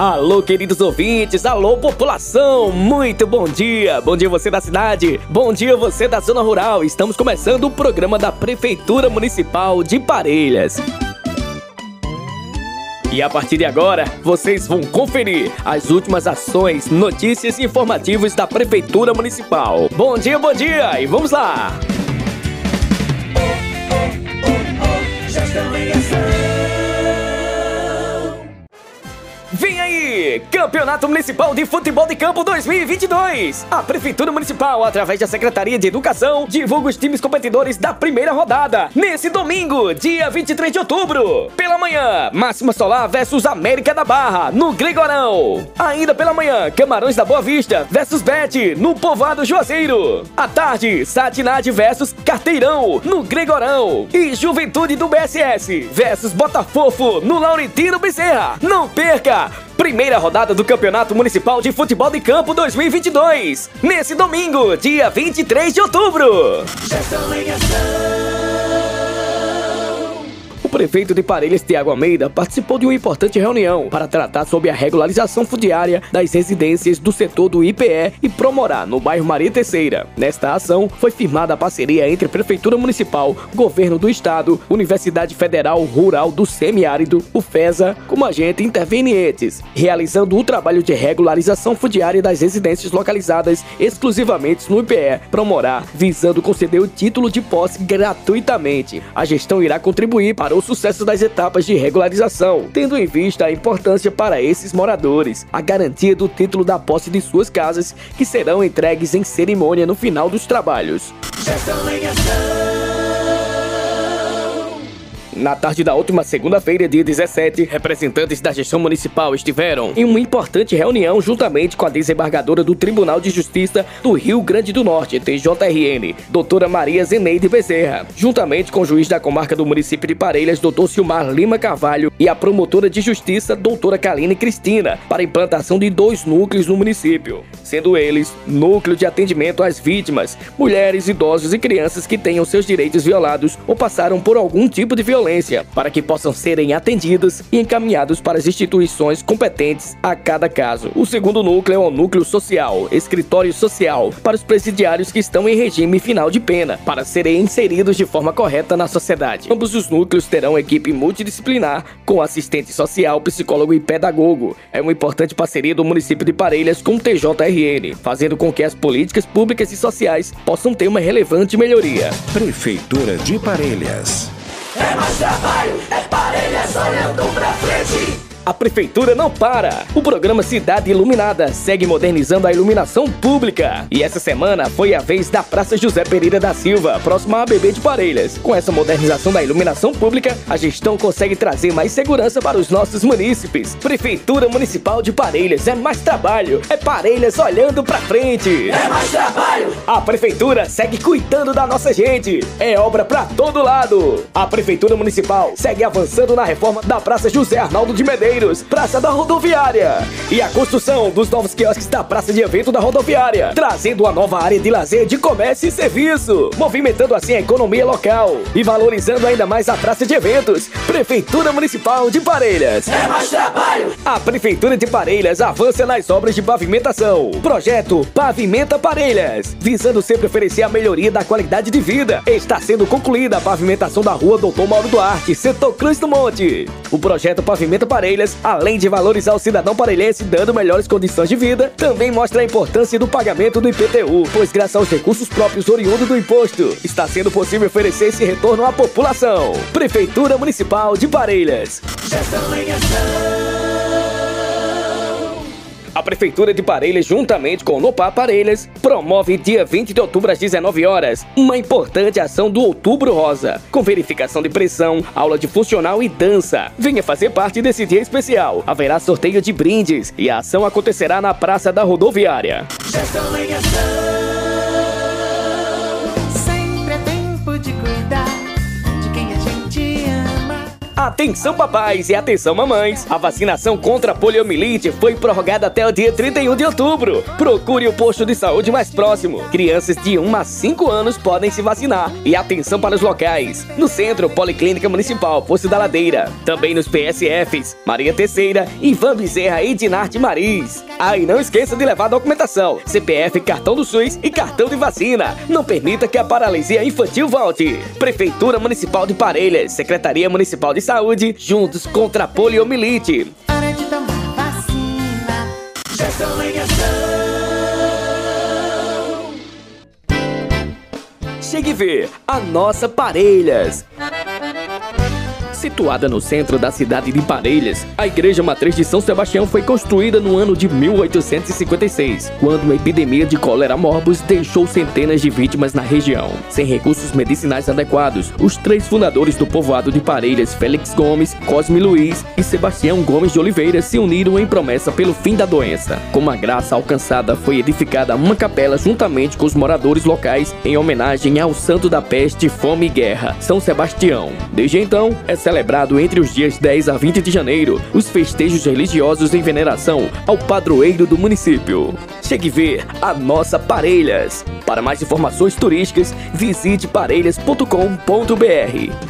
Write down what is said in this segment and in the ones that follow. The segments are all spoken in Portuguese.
Alô, queridos ouvintes, alô, população, muito bom dia! Bom dia você da cidade, bom dia você da zona rural. Estamos começando o programa da Prefeitura Municipal de Parelhas. E a partir de agora, vocês vão conferir as últimas ações, notícias e informativos da Prefeitura Municipal. Bom dia, bom dia e vamos lá! Gestão em ação. Campeonato Municipal de Futebol de Campo 2022! A Prefeitura Municipal, através da Secretaria de Educação, divulga os times competidores da primeira rodada. Nesse domingo, dia 23 de outubro. Pela manhã, Máxima Solar versus América da Barra, no Gregorão. Ainda pela manhã, Camarões da Boa Vista versus Bet, no Povoado Juazeiro. À tarde, Satinad versus Carteirão, no Gregorão. E Juventude do BSS versus Botafofo, no Laurentino Bezerra. Não perca! Primeira rodada do Campeonato Municipal de Futebol de Campo 2022. Nesse domingo, dia 23 de outubro. Gestão prefeito de Parelhas, Tiago Almeida, participou de uma importante reunião para tratar sobre a regularização fundiária das residências do setor do IPE e Promorá, no bairro Maria Terceira. Nesta ação, foi firmada a parceria entre Prefeitura Municipal, Governo do Estado, Universidade Federal Rural do Semiárido, o FESA, como agente intervenientes, realizando o trabalho de regularização fundiária das residências localizadas exclusivamente no IPE Promorá, visando conceder o título de posse gratuitamente. A gestão irá contribuir para o sucesso das etapas de regularização, tendo em vista a importância para esses moradores, a garantia do título da posse de suas casas, que serão entregues em cerimônia no final dos trabalhos. Na tarde da última segunda-feira, dia 17, representantes da gestão municipal estiveram em uma importante reunião juntamente com a desembargadora do Tribunal de Justiça do Rio Grande do Norte, TJRN, doutora Maria Zeneide Bezerra, juntamente com o juiz da comarca do município de Parelhas, doutor Silmar Lima Carvalho, e a promotora de justiça, doutora Kaline Cristina, para a implantação de dois núcleos no município, sendo eles núcleo de atendimento às vítimas, mulheres, idosos e crianças que tenham seus direitos violados ou passaram por algum tipo de violência para que possam serem atendidos e encaminhados para as instituições competentes a cada caso. O segundo núcleo é o núcleo social, escritório social, para os presidiários que estão em regime final de pena, para serem inseridos de forma correta na sociedade. Ambos os núcleos terão equipe multidisciplinar com assistente social, psicólogo e pedagogo. É uma importante parceria do município de Parelhas com o TJRN, fazendo com que as políticas públicas e sociais possam ter uma relevante melhoria. Prefeitura de Parelhas. É mais trabalho, é parelhas olhando pra frente. A prefeitura não para. O programa Cidade Iluminada segue modernizando a iluminação pública. E essa semana foi a vez da Praça José Pereira da Silva, próxima a ABB de Parelhas. Com essa modernização da iluminação pública, a gestão consegue trazer mais segurança para os nossos munícipes. Prefeitura Municipal de Parelhas é mais trabalho, é Parelhas olhando pra frente. É mais trabalho, A prefeitura segue cuidando da nossa gente. É obra pra todo lado. A prefeitura municipal segue avançando na reforma da Praça José Arnaldo de Medeiros, Praça da Rodoviária, e a construção dos novos quiosques da Praça de Evento da Rodoviária, trazendo uma nova área de lazer, de comércio e serviço, movimentando assim a economia local e valorizando ainda mais a Praça de Eventos. Prefeitura Municipal de Parelhas. é mais trabalho, A Prefeitura de Parelhas avança nas obras de pavimentação. Projeto Pavimenta Parelhas, visando sempre oferecer a melhoria da qualidade de vida. Está sendo concluída a pavimentação da rua Doutor Mauro Duarte, setor Cruz do Monte. O projeto Pavimenta Parelhas, além de valorizar o cidadão parelhense dando melhores condições de vida, também mostra a importância do pagamento do IPTU, pois graças aos recursos próprios oriundos do imposto, está sendo possível oferecer esse retorno à população. Prefeitura Municipal de Parelhas. gestão em ação. Prefeitura de Parelhas, juntamente com o Nopá Parelhas, promove dia 20 de outubro às 19 horas uma importante ação do Outubro Rosa, com verificação de pressão, aula de funcional e dança. Venha fazer parte desse dia especial. Haverá sorteio de brindes e a ação acontecerá na Praça da Rodoviária. Gestão Atenção papais e atenção mamães! A vacinação contra a poliomielite foi prorrogada até o dia 31 de outubro. Procure o posto de saúde mais próximo. Crianças de 1 a 5 anos podem se vacinar. E atenção para os locais. No Centro Policlínica Municipal Poço da Ladeira. Também nos PSFs Maria Terceira, Ivan Bezerra e Dinarte Maris. Ah, e não esqueça de levar documentação, CPF, cartão do SUS e cartão de vacina. Não permita que a paralisia infantil volte. Prefeitura Municipal de Parelhas, Secretaria Municipal de Saúde, juntos contra a poliomielite. Hora de tomar vacina. Gestão em ação. Chegue ver a nossa Parelhas. Situada no centro da cidade de Parelhas, a Igreja Matriz de São Sebastião foi construída no ano de 1856, quando uma epidemia de cólera morbus deixou centenas de vítimas na região. Sem recursos medicinais adequados, os três fundadores do povoado de Parelhas, Félix Gomes, Cosme Luiz e Sebastião Gomes de Oliveira, se uniram em promessa pelo fim da doença. Com a graça alcançada, foi edificada uma capela juntamente com os moradores locais em homenagem ao santo da peste, fome e guerra, São Sebastião. Desde então, é celebrado entre os dias 10 a 20 de janeiro os festejos religiosos em veneração ao padroeiro do município. Chegue ver a nossa Parelhas. Para mais informações turísticas, visite parelhas.com.br.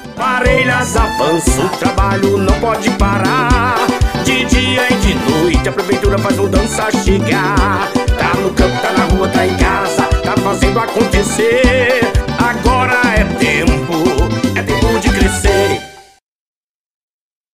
Parelhas avança, o trabalho não pode parar. De dia e de noite a prefeitura faz mudança chegar. Tá no campo, tá na rua, tá em casa, tá fazendo acontecer. Agora é tempo, é tempo de crescer.